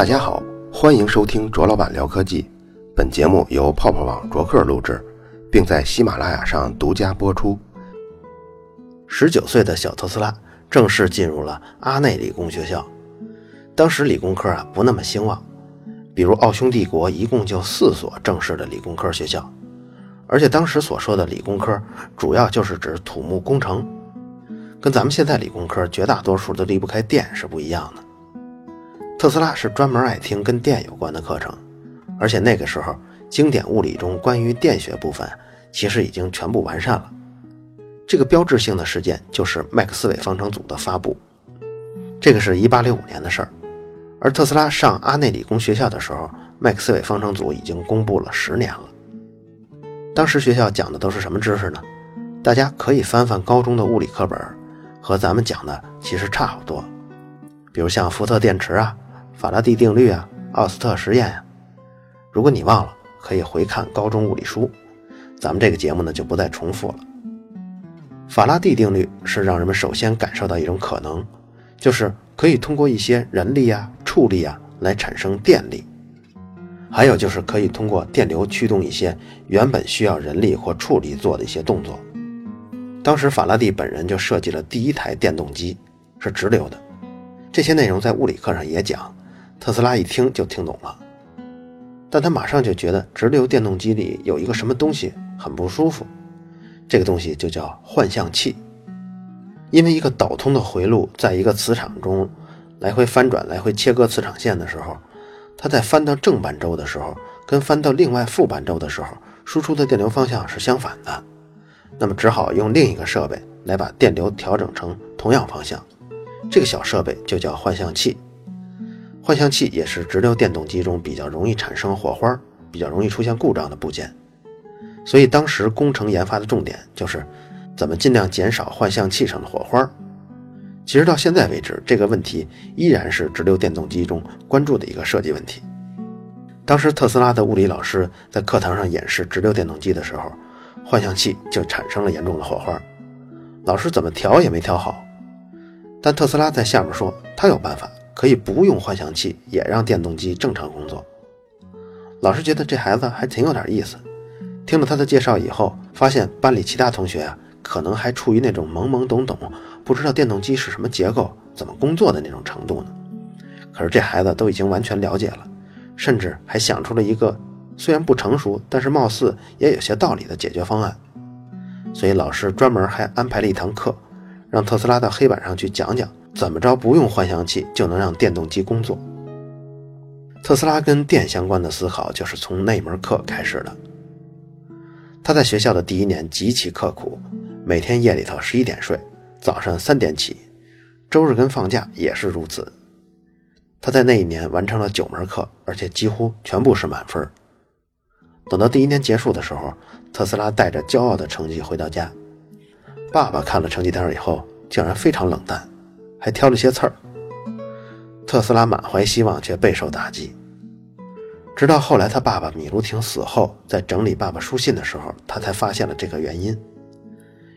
大家好，欢迎收听卓老板聊科技。本节目由泡泡网卓克录制，并在喜马拉雅上独家播出。十九岁的小特斯拉正式进入了阿内理工学校。当时理工科啊不那么兴旺，比如奥匈帝国一共就四所正式的理工科学校，而且当时所说的理工科主要就是指土木工程，跟咱们现在理工科绝大多数都离不开电是不一样的。特斯拉是专门爱听跟电有关的课程，而且那个时候经典物理中关于电学部分其实已经全部完善了。这个标志性的事件就是麦克斯韦方程组的发布，这个是一八六五年的事儿。而特斯拉上阿内理工学校的时候，麦克斯韦方程组已经公布了十年了。当时学校讲的都是什么知识呢？大家可以翻翻高中的物理课本，和咱们讲的其实差不多。比如像福特电池啊、法拉第定律啊、奥斯特实验呀。如果你忘了，可以回看高中物理书。咱们这个节目呢就不再重复了。法拉第定律是让人们首先感受到一种可能，就是可以通过一些人力啊。畜力啊，来产生电力，还有就是可以通过电流驱动一些原本需要人力或畜力做的一些动作。当时法拉第本人就设计了第一台电动机，是直流的。这些内容在物理课上也讲，特斯拉一听就听懂了，但他马上就觉得直流电动机里有一个什么东西很不舒服，这个东西就叫换向器，因为一个导通的回路在一个磁场中。来回翻转，来回切割磁场线的时候，它在翻到正半周的时候，跟翻到另外负半周的时候，输出的电流方向是相反的。那么只好用另一个设备来把电流调整成同样方向。这个小设备就叫换向器。换向器也是直流电动机中比较容易产生火花、比较容易出现故障的部件。所以当时工程研发的重点就是怎么尽量减少换向器上的火花。其实到现在为止，这个问题依然是直流电动机中关注的一个设计问题。当时特斯拉的物理老师在课堂上演示直流电动机的时候，换向器就产生了严重的火花，老师怎么调也没调好。但特斯拉在下面说，他有办法，可以不用换向器也让电动机正常工作。老师觉得这孩子还挺有点意思，听了他的介绍以后，发现班里其他同学啊。可能还处于那种懵懵懂懂，不知道电动机是什么结构、怎么工作的那种程度呢。可是这孩子都已经完全了解了，甚至还想出了一个虽然不成熟，但是貌似也有些道理的解决方案。所以老师专门还安排了一堂课，让特斯拉到黑板上去讲讲怎么着不用换向器就能让电动机工作。特斯拉跟电相关的思考就是从那门课开始的。他在学校的第一年极其刻苦。每天夜里头十一点睡，早上三点起，周日跟放假也是如此。他在那一年完成了九门课，而且几乎全部是满分。等到第一年结束的时候，特斯拉带着骄傲的成绩回到家，爸爸看了成绩单以后，竟然非常冷淡，还挑了些刺儿。特斯拉满怀希望，却备受打击。直到后来他爸爸米卢廷死后，在整理爸爸书信的时候，他才发现了这个原因。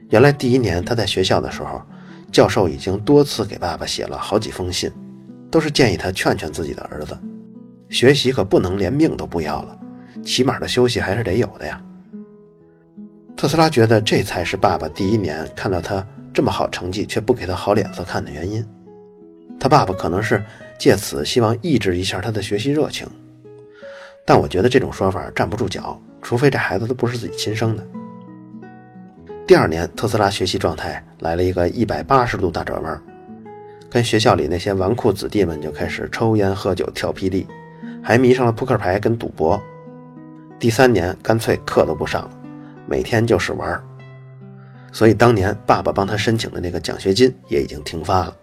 原来第一年他在学校的时候，教授已经多次给爸爸写了好几封信，都是建议他劝劝自己的儿子，学习可不能连命都不要了，起码的休息还是得有的呀。特斯拉觉得这才是爸爸第一年看到他这么好成绩却不给他好脸色看的原因。他爸爸可能是借此希望抑制一下他的学习热情，但我觉得这种说法站不住脚，除非这孩子都不是自己亲生的。第二年，特斯拉学习状态来了一个一百八十度大转弯，跟学校里那些纨绔子弟们就开始抽烟喝酒跳霹雳，还迷上了扑克牌跟赌博。第三年，干脆课都不上了，每天就是玩所以当年爸爸帮他申请的那个奖学金也已经停发了。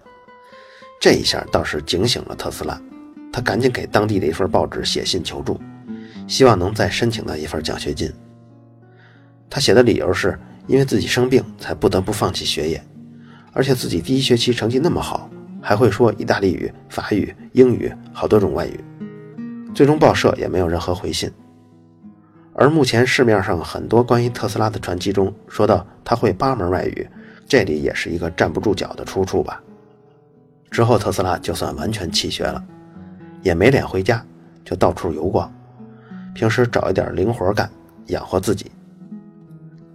这一下倒是警醒了特斯拉，他赶紧给当地的一份报纸写信求助，希望能再申请到一份奖学金。他写的理由是。因为自己生病，才不得不放弃学业，而且自己第一学期成绩那么好，还会说意大利语、法语、英语好多种外语。最终报社也没有任何回信。而目前市面上很多关于特斯拉的传记中说到他会八门外语，这里也是一个站不住脚的出处吧。之后特斯拉就算完全弃学了，也没脸回家，就到处游逛，平时找一点零活干养活自己。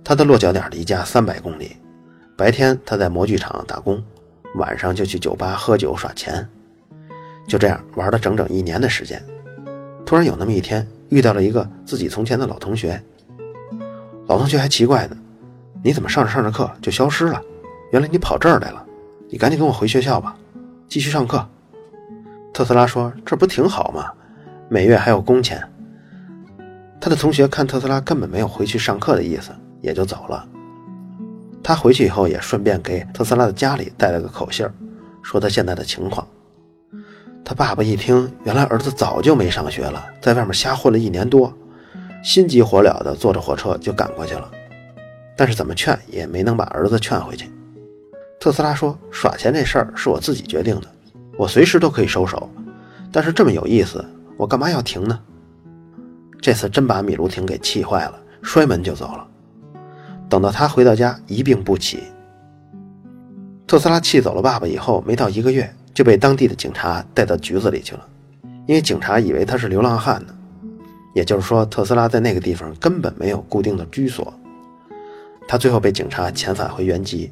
他的落脚点离家三百公里，白天他在模具厂打工，晚上就去酒吧喝酒耍钱，就这样玩了整整一年的时间。突然有那么一天，遇到了一个自己从前的老同学。老同学还奇怪呢，你怎么上着上着课就消失了？原来你跑这儿来了，你赶紧跟我回学校吧，继续上课。特斯拉说：“这不挺好吗？每月还有工钱。”他的同学看特斯拉根本没有回去上课的意思，也就走了。他回去以后也顺便给特斯拉的家里带了个口信说他现在的情况。他爸爸一听，原来儿子早就没上学了，在外面瞎混了一年多。心急火燎地坐着火车就赶过去了，但是怎么劝也没能把儿子劝回去。特斯拉说：“耍钱这事儿是我自己决定的，我随时都可以收手。但是这么有意思，我干嘛要停呢？”这次真把米卢廷给气坏了，摔门就走了。等到他回到家，一病不起。特斯拉气走了爸爸以后，没到一个月就被当地的警察带到局子里去了，因为警察以为他是流浪汉呢。也就是说，特斯拉在那个地方根本没有固定的居所。他最后被警察遣返回原籍。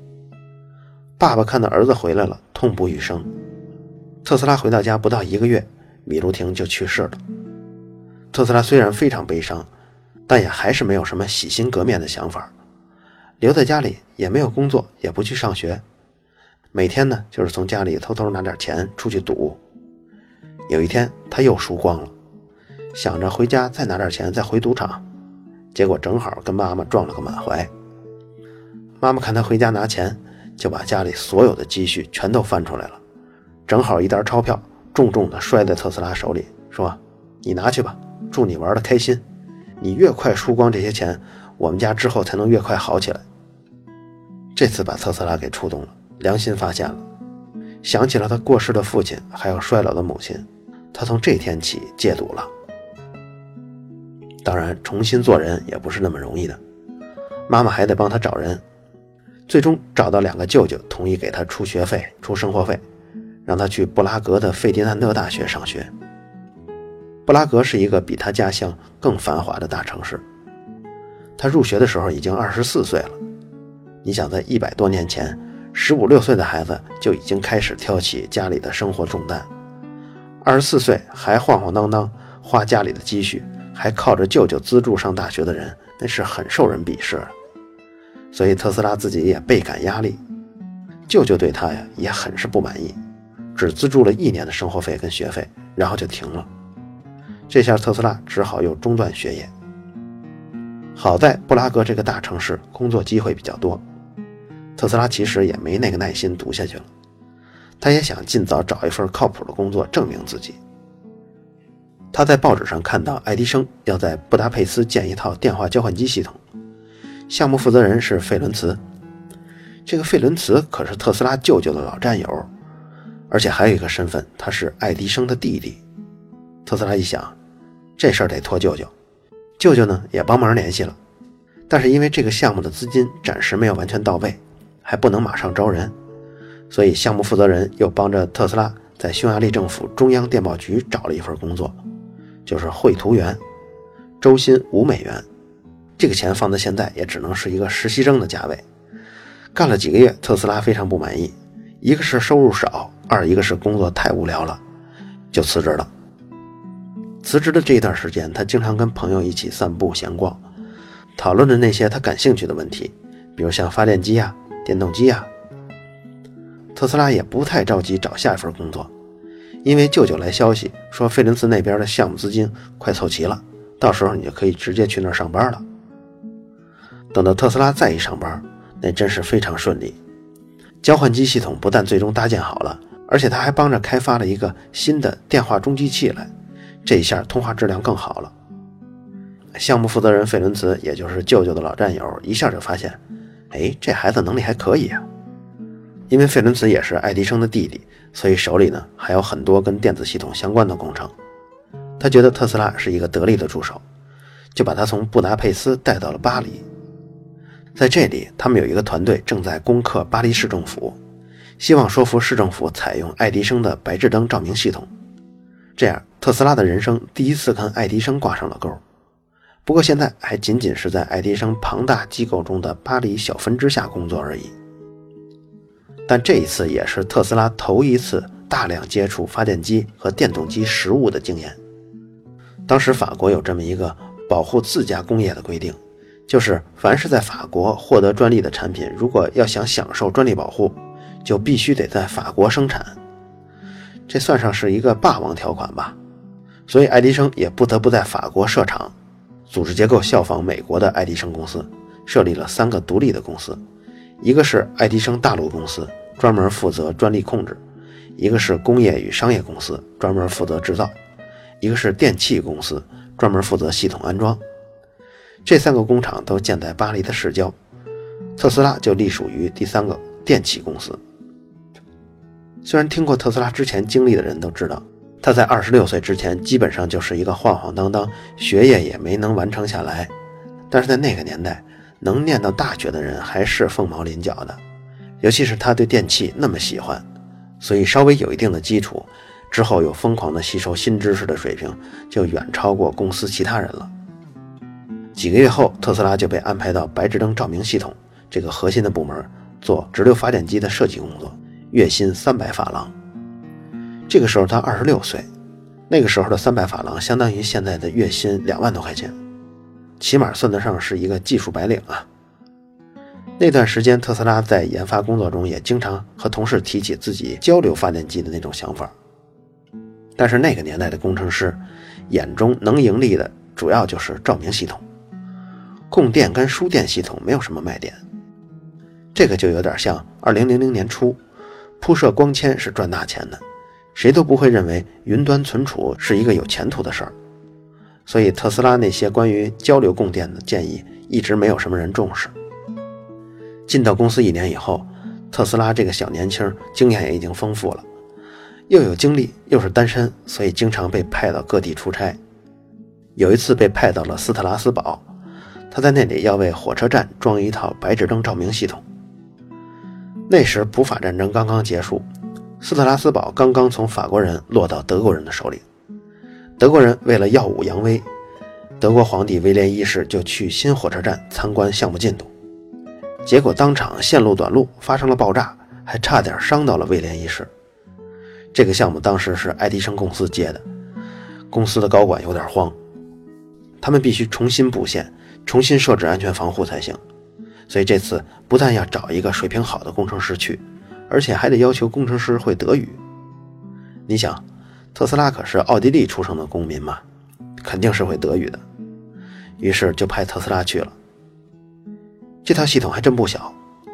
爸爸看到儿子回来了，痛不欲生。特斯拉回到家不到一个月，米卢廷就去世了。特斯拉虽然非常悲伤，但也还是没有什么洗心革面的想法，留在家里也没有工作，也不去上学，每天呢就是从家里偷偷拿点钱出去赌。有一天他又输光了。想着回家再拿点钱再回赌场，结果正好跟妈妈撞了个满怀。妈妈看他回家拿钱，就把家里所有的积蓄全都翻出来了，正好一沓钞票重重的摔在特斯拉手里，说：“你拿去吧，祝你玩的开心。你越快输光这些钱，我们家之后才能越快好起来。”这次把特斯拉给触动了，良心发现了，想起了他过世的父亲，还有衰老的母亲，他从这天起戒赌了。当然，重新做人也不是那么容易的。妈妈还得帮他找人，最终找到两个舅舅，同意给他出学费、出生活费，让他去布拉格的费迪南德大学上学。布拉格是一个比他家乡更繁华的大城市。他入学的时候已经二十四岁了。你想，在一百多年前，十五六岁的孩子就已经开始挑起家里的生活重担，二十四岁还晃晃荡荡花家里的积蓄。还靠着舅舅资助上大学的人，那是很受人鄙视。所以特斯拉自己也倍感压力，舅舅对他呀也很是不满意，只资助了一年的生活费跟学费，然后就停了。这下特斯拉只好又中断学业。好在布拉格这个大城市工作机会比较多，特斯拉其实也没那个耐心读下去了，他也想尽早找一份靠谱的工作证明自己。他在报纸上看到爱迪生要在布达佩斯建一套电话交换机系统，项目负责人是费伦茨。这个费伦茨可是特斯拉舅舅的老战友，而且还有一个身份，他是爱迪生的弟弟。特斯拉一想，这事儿得托舅舅。舅舅呢也帮忙联系了，但是因为这个项目的资金暂时没有完全到位，还不能马上招人，所以项目负责人又帮着特斯拉在匈牙利政府中央电报局找了一份工作。就是绘图员，周薪五美元，这个钱放在现在也只能是一个实习生的价位。干了几个月，特斯拉非常不满意，一个是收入少，二一个是工作太无聊了，就辞职了。辞职的这一段时间，他经常跟朋友一起散步闲逛，讨论着那些他感兴趣的问题，比如像发电机啊、电动机啊。特斯拉也不太着急找下一份工作。因为舅舅来消息说，费伦茨那边的项目资金快凑齐了，到时候你就可以直接去那儿上班了。等到特斯拉再一上班，那真是非常顺利。交换机系统不但最终搭建好了，而且他还帮着开发了一个新的电话中继器来，这一下通话质量更好了。项目负责人费伦茨，也就是舅舅的老战友，一下就发现，哎，这孩子能力还可以啊。因为费伦茨也是爱迪生的弟弟，所以手里呢还有很多跟电子系统相关的工程。他觉得特斯拉是一个得力的助手，就把他从布达佩斯带到了巴黎。在这里，他们有一个团队正在攻克巴黎市政府，希望说服市政府采用爱迪生的白炽灯照明系统。这样，特斯拉的人生第一次跟爱迪生挂上了钩。不过现在还仅仅是在爱迪生庞大机构中的巴黎小分支下工作而已。但这一次也是特斯拉头一次大量接触发电机和电动机实物的经验。当时法国有这么一个保护自家工业的规定，就是凡是在法国获得专利的产品，如果要想享受专利保护，就必须得在法国生产。这算上是一个霸王条款吧，所以爱迪生也不得不在法国设厂，组织结构效仿美国的爱迪生公司，设立了三个独立的公司，一个是爱迪生大陆公司，专门负责专利控制；一个是工业与商业公司，专门负责制造；一个是电器公司，专门负责系统安装。这三个工厂都建在巴黎的市郊，特斯拉就隶属于第三个电器公司。虽然听过特斯拉之前经历的人都知道，他在二十六岁之前基本上就是一个晃晃荡荡，学业也没能完成下来。但是在那个年代，能念到大学的人还是凤毛麟角的，尤其是他对电器那么喜欢，所以稍微有一定的基础之后，又疯狂的吸收新知识的水平就远超过公司其他人了。几个月后，特斯拉就被安排到白炽灯照明系统这个核心的部门做直流发电机的设计工作。月薪三百法郎。这个时候他二十六岁，那个时候的三百法郎相当于现在的月薪两万多块钱，起码算得上是一个技术白领啊。那段时间，特斯拉在研发工作中也经常和同事提起自己交流发电机的那种想法。但是那个年代的工程师眼中能盈利的主要就是照明系统，供电跟输电系统没有什么卖点。这个就有点像二零零零年初。铺设光纤是赚大钱的，谁都不会认为云端存储是一个有前途的事儿，所以特斯拉那些关于交流供电的建议一直没有什么人重视。进到公司一年以后，特斯拉这个小年轻经验也已经丰富了，又有精力又是单身，所以经常被派到各地出差。有一次被派到了斯特拉斯堡，他在那里要为火车站装一套白炽灯照明系统。那时普法战争刚刚结束，斯特拉斯堡刚刚从法国人落到德国人的手里。德国人为了耀武扬威，德国皇帝威廉一世就去新火车站参观项目进度，结果当场线路短路，发生了爆炸，还差点伤到了威廉一世。这个项目当时是爱迪生公司接的，公司的高管有点慌，他们必须重新布线，重新设置安全防护才行。所以这次不但要找一个水平好的工程师去，而且还得要求工程师会德语。你想，特斯拉可是奥地利出生的公民嘛，肯定是会德语的。于是就派特斯拉去了。这套系统还真不小，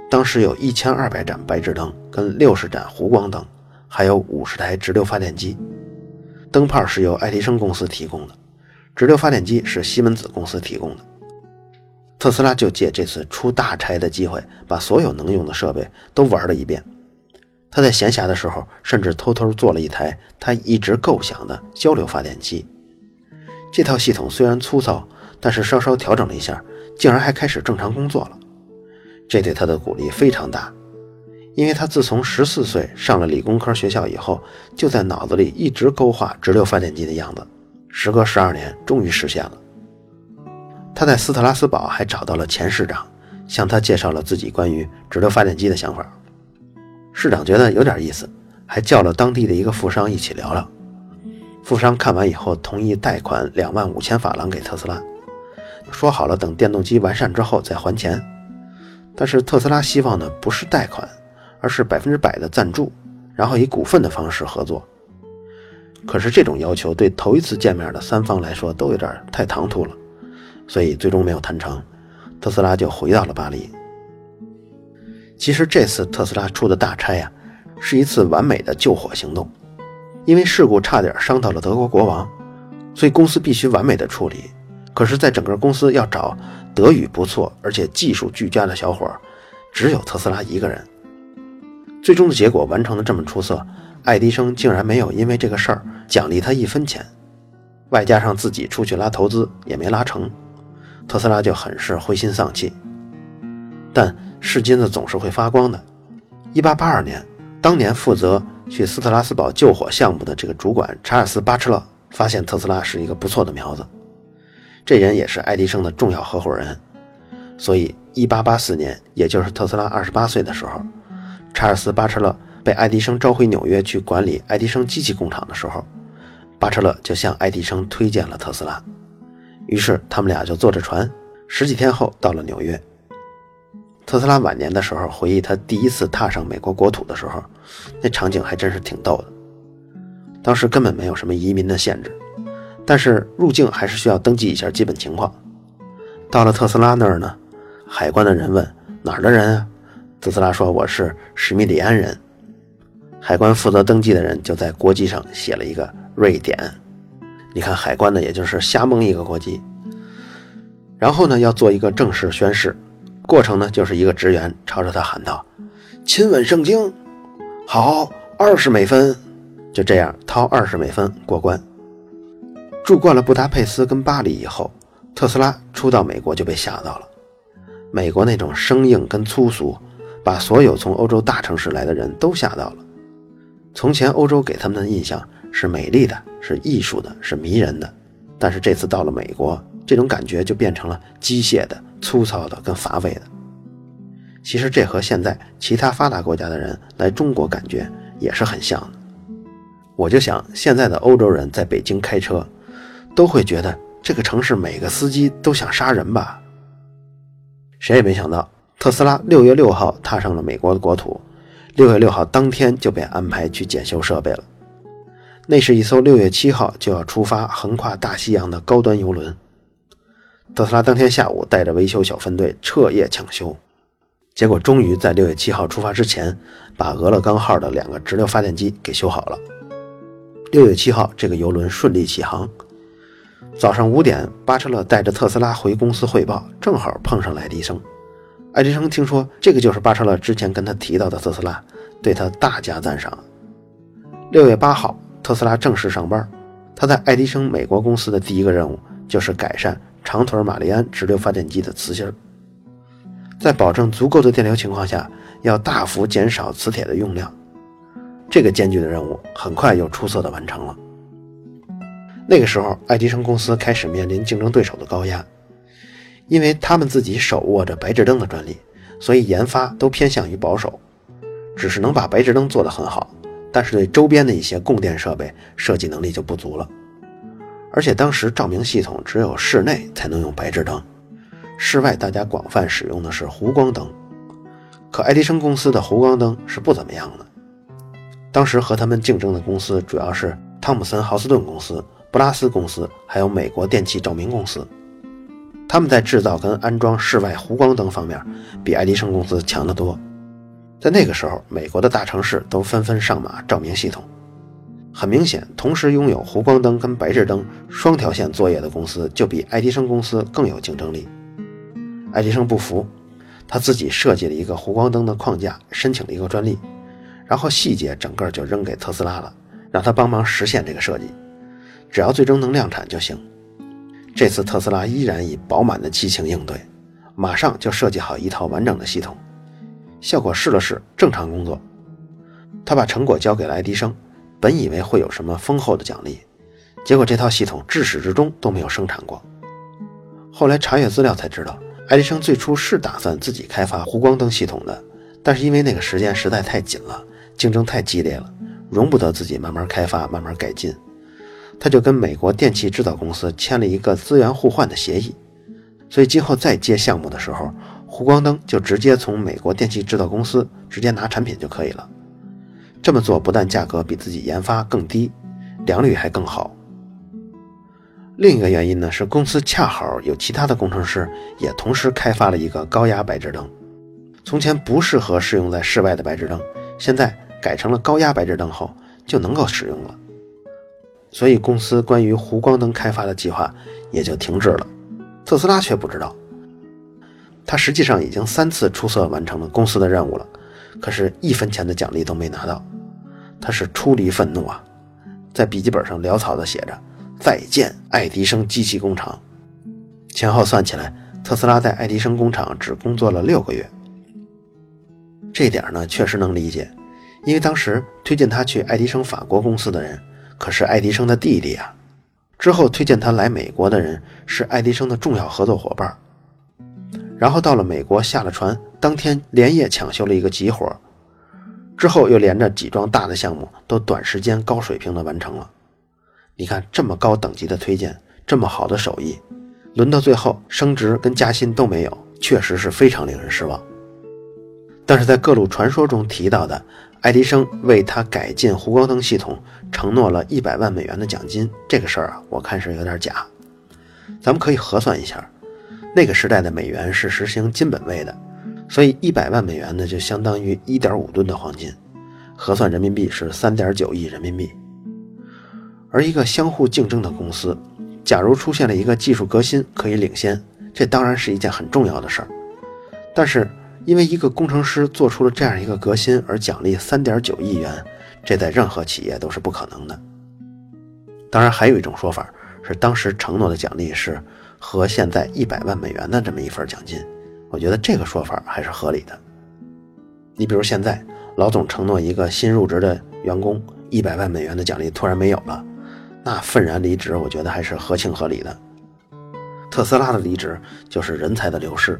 当时有一千二百盏白炽灯，跟六十盏弧光灯，还有五十台直流发电机。灯泡是由爱迪生公司提供的，直流发电机是西门子公司提供的。特斯拉就借这次出大差的机会，把所有能用的设备都玩了一遍。他在闲暇的时候，甚至偷偷做了一台他一直构想的交流发电机。这套系统虽然粗糙，但是稍稍调整了一下，竟然还开始正常工作了。这对他的鼓励非常大，因为他自从十四岁上了理工科学校以后，就在脑子里一直勾画直流发电机的样子。时隔十二年，终于实现了。他在斯特拉斯堡还找到了前市长，向他介绍了自己关于直流发电机的想法。市长觉得有点意思，还叫了当地的一个富商一起聊聊。富商看完以后，同意贷款两万五千法郎给特斯拉，说好了等电动机完善之后再还钱。但是特斯拉希望的不是贷款，而是百分之百的赞助，然后以股份的方式合作。可是这种要求对头一次见面的三方来说都有点太唐突了。所以最终没有谈成，特斯拉就回到了巴黎。其实这次特斯拉出的大差呀，是一次完美的救火行动。因为事故差点伤到了德国国王，所以公司必须完美的处理。可是，在整个公司要找德语不错而且技术俱佳的小伙儿，只有特斯拉一个人。最终的结果完成的这么出色，爱迪生竟然没有因为这个事儿奖励他一分钱，外加上自己出去拉投资也没拉成。特斯拉就很是灰心丧气，但是金子总是会发光的。一八八二年，当年负责去斯特拉斯堡救火项目的这个主管查尔斯·巴彻勒发现特斯拉是一个不错的苗子，这人也是爱迪生的重要合伙人。所以，1884年，也就是特斯拉28岁的时候，查尔斯·巴彻勒被爱迪生召回纽约去管理爱迪生机器工厂的时候，巴彻勒就向爱迪生推荐了特斯拉。于是，他们俩就坐着船，十几天后到了纽约。特斯拉晚年的时候回忆，他第一次踏上美国国土的时候，那场景还真是挺逗的。当时根本没有什么移民的限制，但是入境还是需要登记一下基本情况。到了特斯拉那儿呢，海关的人问哪儿的人啊？特斯拉说我是史密里安人。海关负责登记的人就在国籍上写了一个瑞典。你看海关的也就是瞎蒙一个国籍。然后呢，要做一个正式宣誓。过程呢，就是一个职员朝着他喊道：“亲吻圣经，好，二十美分。”就这样掏二十美分过关。住惯了布达佩斯跟巴黎以后，特斯拉初到美国就被吓到了。美国那种生硬跟粗俗，把所有从欧洲大城市来的人都吓到了。从前欧洲给他们的印象是美丽的，是艺术的，是迷人的，但是这次到了美国，这种感觉就变成了机械的。粗糙的跟乏味的，其实这和现在其他发达国家的人来中国感觉也是很像的。我就想，现在的欧洲人在北京开车，都会觉得这个城市每个司机都想杀人吧？谁也没想到，特斯拉六月六号踏上了美国的国土，六月六号当天就被安排去检修设备了。那是一艘六月七号就要出发横跨大西洋的高端游轮。特斯拉当天下午带着维修小分队彻夜抢修，结果终于在六月七号出发之前，把俄勒冈号的两个直流发电机给修好了。六月七号，这个游轮顺利起航。早上五点，巴彻勒带着特斯拉回公司汇报，正好碰上了爱迪生。爱迪生听说这个就是巴彻勒之前跟他提到的特斯拉，对他大加赞赏。六月八号，特斯拉正式上班。他在爱迪生美国公司的第一个任务就是改善。长腿马里安直流发电机的磁芯，在保证足够的电流情况下，要大幅减少磁铁的用量。这个艰巨的任务很快又出色的完成了。那个时候，爱迪生公司开始面临竞争对手的高压，因为他们自己手握着白炽灯的专利，所以研发都偏向于保守，只是能把白炽灯做得很好，但是对周边的一些供电设备设计能力就不足了。而且当时照明系统只有室内才能用白炽灯，室外大家广泛使用的是弧光灯。可爱迪生公司的弧光灯是不怎么样的。当时和他们竞争的公司主要是汤姆森豪斯顿公司、布拉斯公司，还有美国电气照明公司。他们在制造跟安装室外弧光灯方面，比爱迪生公司强得多。在那个时候，美国的大城市都纷纷上马照明系统。很明显，同时拥有弧光灯跟白炽灯双条线作业的公司，就比爱迪生公司更有竞争力。爱迪生不服，他自己设计了一个弧光灯的框架，申请了一个专利，然后细节整个就扔给特斯拉了，让他帮忙实现这个设计，只要最终能量产就行。这次特斯拉依然以饱满的激情应对，马上就设计好一套完整的系统，效果试了试，正常工作。他把成果交给了爱迪生。本以为会有什么丰厚的奖励，结果这套系统至始至终都没有生产过。后来查阅资料才知道，爱迪生最初是打算自己开发弧光灯系统的，但是因为那个时间实在太紧了，竞争太激烈了，容不得自己慢慢开发、慢慢改进，他就跟美国电气制造公司签了一个资源互换的协议。所以今后再接项目的时候，弧光灯就直接从美国电气制造公司直接拿产品就可以了。这么做不但价格比自己研发更低，良率还更好。另一个原因呢是公司恰好有其他的工程师也同时开发了一个高压白炽灯，从前不适合适用在室外的白炽灯，现在改成了高压白炽灯后就能够使用了。所以公司关于弧光灯开发的计划也就停滞了。特斯拉却不知道，他实际上已经三次出色完成了公司的任务了。可是，一分钱的奖励都没拿到，他是出离愤怒啊！在笔记本上潦草地写着：“再见，爱迪生机器工厂。”前后算起来，特斯拉在爱迪生工厂只工作了六个月。这点呢，确实能理解，因为当时推荐他去爱迪生法国公司的人可是爱迪生的弟弟啊。之后推荐他来美国的人是爱迪生的重要合作伙伴。然后到了美国下了船，当天连夜抢修了一个急活，之后又连着几桩大的项目都短时间高水平的完成了。你看这么高等级的推荐，这么好的手艺，轮到最后升职跟加薪都没有，确实是非常令人失望。但是在各路传说中提到的。爱迪生为他改进弧光灯系统承诺了一百万美元的奖金，这个事儿啊，我看是有点假。咱们可以核算一下，那个时代的美元是实行金本位的，所以一百万美元呢就相当于一点五吨的黄金，核算人民币是三点九亿人民币。而一个相互竞争的公司，假如出现了一个技术革新可以领先，这当然是一件很重要的事儿，但是。因为一个工程师做出了这样一个革新而奖励三点九亿元，这在任何企业都是不可能的。当然，还有一种说法是，当时承诺的奖励是和现在一百万美元的这么一份奖金。我觉得这个说法还是合理的。你比如现在老总承诺一个新入职的员工一百万美元的奖励突然没有了，那愤然离职，我觉得还是合情合理的。特斯拉的离职就是人才的流失。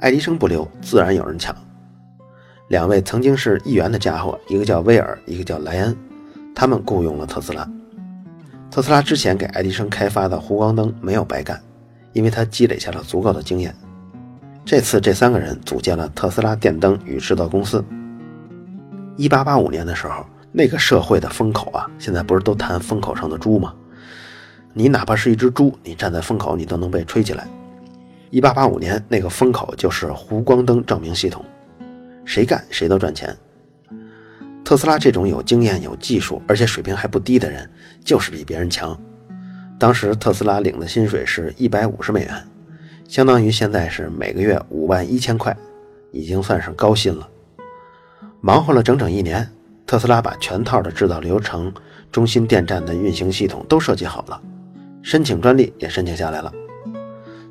爱迪生不留，自然有人抢。两位曾经是议员的家伙，一个叫威尔，一个叫莱恩，他们雇佣了特斯拉。特斯拉之前给爱迪生开发的弧光灯没有白干，因为他积累下了足够的经验。这次这三个人组建了特斯拉电灯与制造公司。一八八五年的时候，那个社会的风口啊，现在不是都谈风口上的猪吗？你哪怕是一只猪，你站在风口，你都能被吹起来。一八八五年，那个风口就是弧光灯照明系统，谁干谁都赚钱。特斯拉这种有经验、有技术，而且水平还不低的人，就是比别人强。当时特斯拉领的薪水是一百五十美元，相当于现在是每个月五万一千块，已经算是高薪了。忙活了整整一年，特斯拉把全套的制造流程、中心电站的运行系统都设计好了，申请专利也申请下来了。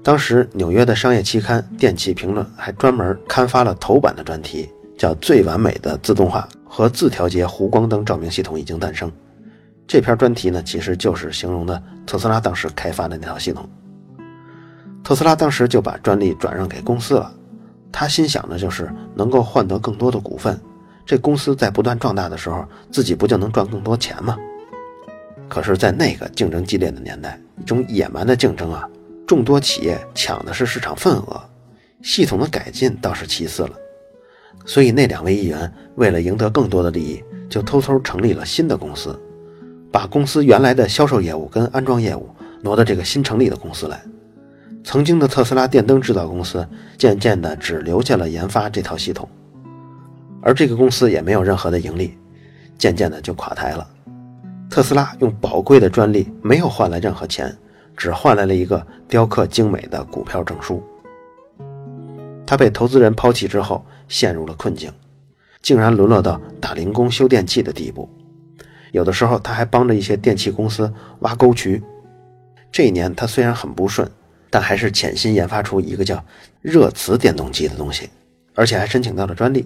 当时纽约的商业期刊《电气评论》还专门刊发了头版的专题，叫《最完美的自动化和自调节弧光灯照明系统已经诞生》。这篇专题呢，其实就是形容的特斯拉当时开发的那套系统。特斯拉当时就把专利转让给公司了，他心想的就是能够换得更多的股份，这公司在不断壮大的时候，自己不就能赚更多钱吗？可是，在那个竞争激烈的年代，一种野蛮的竞争啊！众多企业抢的是市场份额，系统的改进倒是其次了。所以那两位议员为了赢得更多的利益，就偷偷成立了新的公司，把公司原来的销售业务跟安装业务挪到这个新成立的公司来。曾经的特斯拉电灯制造公司渐渐的只留下了研发这套系统，而这个公司也没有任何的盈利，渐渐的就垮台了。特斯拉用宝贵的专利没有换来任何钱。只换来了一个雕刻精美的股票证书。他被投资人抛弃之后，陷入了困境，竟然沦落到打零工修电器的地步。有的时候，他还帮着一些电器公司挖沟渠。这一年，他虽然很不顺，但还是潜心研发出一个叫热磁电动机的东西，而且还申请到了专利。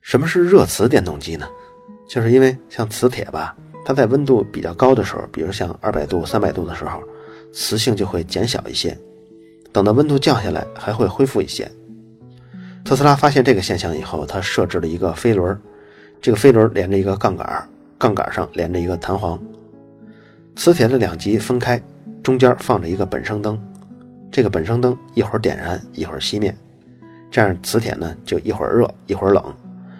什么是热磁电动机呢？就是因为像磁铁吧，它在温度比较高的时候，比如像二百度、三百度的时候。磁性就会减小一些，等到温度降下来，还会恢复一些。特斯拉发现这个现象以后，他设置了一个飞轮，这个飞轮连着一个杠杆，杠杆上连着一个弹簧，磁铁的两极分开，中间放着一个本生灯，这个本生灯一会儿点燃，一会儿熄灭，这样磁铁呢就一会儿热一会儿冷，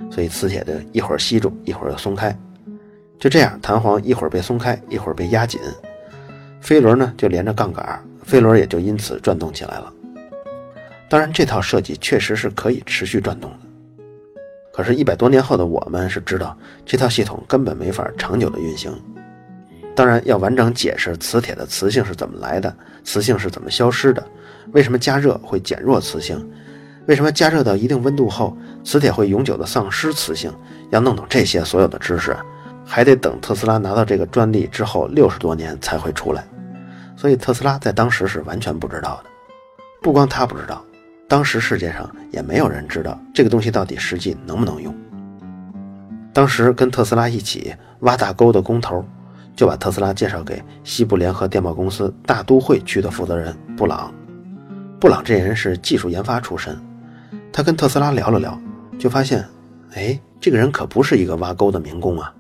所以磁铁的一会儿吸住，一会儿又松开，就这样弹簧一会儿被松开，一会儿被压紧。飞轮呢就连着杠杆，飞轮也就因此转动起来了。当然，这套设计确实是可以持续转动的。可是，一百多年后的我们是知道这套系统根本没法长久的运行。当然，要完整解释磁铁的磁性是怎么来的，磁性是怎么消失的，为什么加热会减弱磁性，为什么加热到一定温度后磁铁会永久的丧失磁性，要弄懂这些所有的知识，还得等特斯拉拿到这个专利之后六十多年才会出来。所以特斯拉在当时是完全不知道的，不光他不知道，当时世界上也没有人知道这个东西到底实际能不能用。当时跟特斯拉一起挖大沟的工头，就把特斯拉介绍给西部联合电报公司大都会区的负责人布朗。布朗这人是技术研发出身，他跟特斯拉聊了聊，就发现，哎，这个人可不是一个挖沟的民工啊。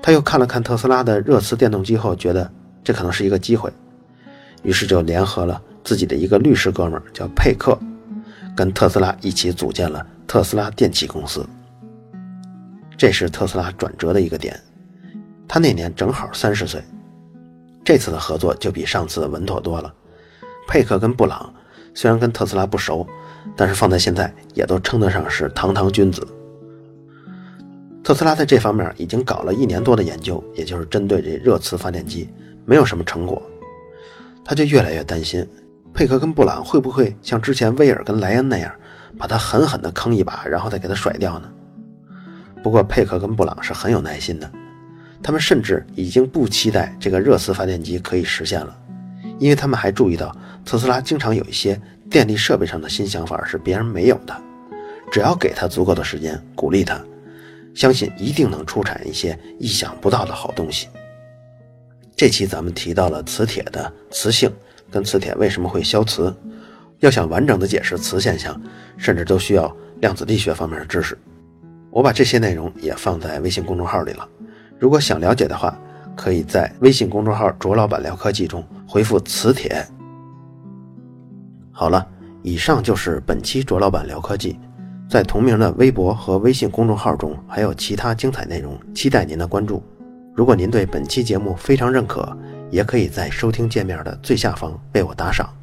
他又看了看特斯拉的热磁电动机后，觉得这可能是一个机会，于是就联合了自己的一个律师哥们儿叫佩克，跟特斯拉一起组建了特斯拉电气公司。这是特斯拉转折的一个点，他那年正好三十岁，这次的合作就比上次稳妥多了。佩克跟布朗。虽然跟特斯拉不熟，但是放在现在也都称得上是堂堂君子。特斯拉在这方面已经搞了一年多的研究，也就是针对这热磁发电机，没有什么成果，他就越来越担心，佩克跟布朗会不会像之前威尔跟莱恩那样，把他狠狠地坑一把，然后再给他甩掉呢？不过佩克跟布朗是很有耐心的，他们甚至已经不期待这个热磁发电机可以实现了。因为他们还注意到，特斯拉经常有一些电力设备上的新想法是别人没有的，只要给他足够的时间，鼓励他，相信一定能出产一些意想不到的好东西。这期咱们提到了磁铁的磁性跟磁铁为什么会消磁，要想完整的解释磁现象，甚至都需要量子力学方面的知识。我把这些内容也放在微信公众号里了，如果想了解的话。可以在微信公众号“卓老板聊科技”中回复“磁铁”。好了，以上就是本期卓老板聊科技。在同名的微博和微信公众号中还有其他精彩内容，期待您的关注。如果您对本期节目非常认可，也可以在收听界面的最下方为我打赏。